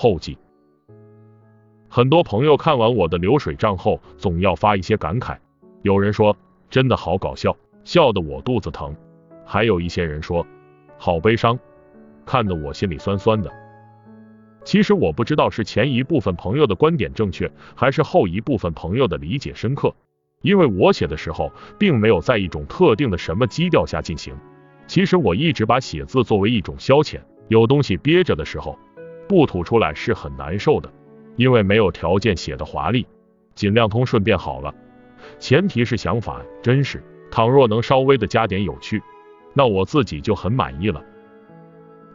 后记。很多朋友看完我的流水账后，总要发一些感慨。有人说真的好搞笑，笑得我肚子疼；还有一些人说好悲伤，看得我心里酸酸的。其实我不知道是前一部分朋友的观点正确，还是后一部分朋友的理解深刻，因为我写的时候并没有在一种特定的什么基调下进行。其实我一直把写字作为一种消遣，有东西憋着的时候，不吐出来是很难受的。因为没有条件写的华丽，尽量通顺便好了。前提是想法真实，倘若能稍微的加点有趣，那我自己就很满意了。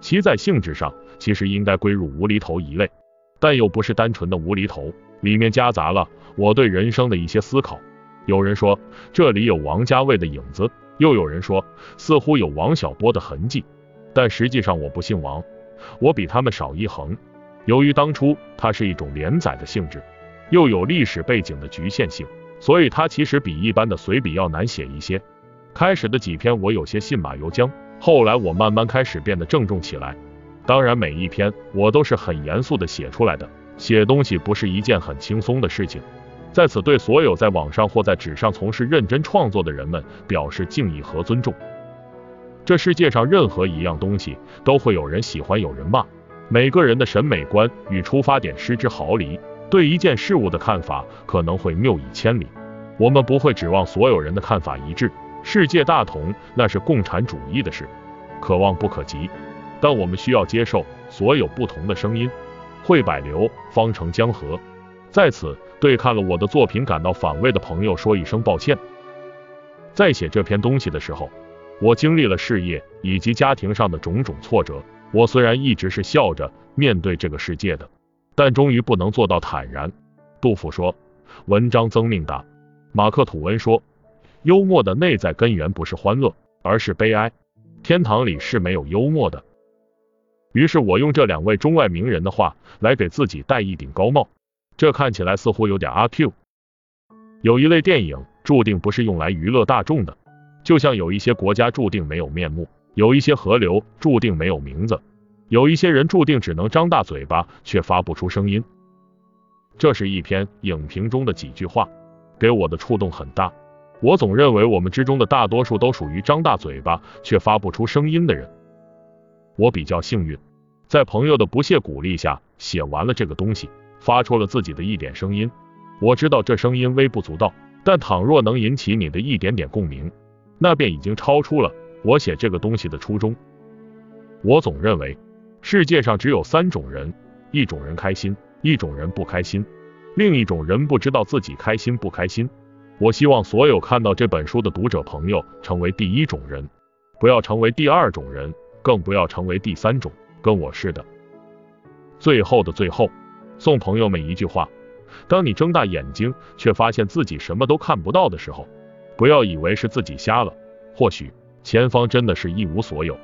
其在性质上，其实应该归入无厘头一类，但又不是单纯的无厘头，里面夹杂了我对人生的一些思考。有人说这里有王家卫的影子，又有人说似乎有王小波的痕迹，但实际上我不姓王，我比他们少一横。由于当初它是一种连载的性质，又有历史背景的局限性，所以它其实比一般的随笔要难写一些。开始的几篇我有些信马由缰，后来我慢慢开始变得郑重起来。当然每一篇我都是很严肃的写出来的，写东西不是一件很轻松的事情。在此对所有在网上或在纸上从事认真创作的人们表示敬意和尊重。这世界上任何一样东西都会有人喜欢，有人骂。每个人的审美观与出发点失之毫厘，对一件事物的看法可能会谬以千里。我们不会指望所有人的看法一致，世界大同那是共产主义的事，可望不可及。但我们需要接受所有不同的声音，会百流方成江河。在此，对看了我的作品感到反胃的朋友说一声抱歉。在写这篇东西的时候，我经历了事业以及家庭上的种种挫折。我虽然一直是笑着面对这个世界的，但终于不能做到坦然。杜甫说：“文章增命大。”马克吐温说：“幽默的内在根源不是欢乐，而是悲哀。天堂里是没有幽默的。”于是我用这两位中外名人的话来给自己戴一顶高帽。这看起来似乎有点阿 Q。有一类电影注定不是用来娱乐大众的，就像有一些国家注定没有面目。有一些河流注定没有名字，有一些人注定只能张大嘴巴却发不出声音。这是一篇影评中的几句话，给我的触动很大。我总认为我们之中的大多数都属于张大嘴巴却发不出声音的人。我比较幸运，在朋友的不懈鼓励下写完了这个东西，发出了自己的一点声音。我知道这声音微不足道，但倘若能引起你的一点点共鸣，那便已经超出了。我写这个东西的初衷，我总认为世界上只有三种人：一种人开心，一种人不开心，另一种人不知道自己开心不开心。我希望所有看到这本书的读者朋友成为第一种人，不要成为第二种人，更不要成为第三种，跟我似的。最后的最后，送朋友们一句话：当你睁大眼睛却发现自己什么都看不到的时候，不要以为是自己瞎了，或许。前方真的是一无所有。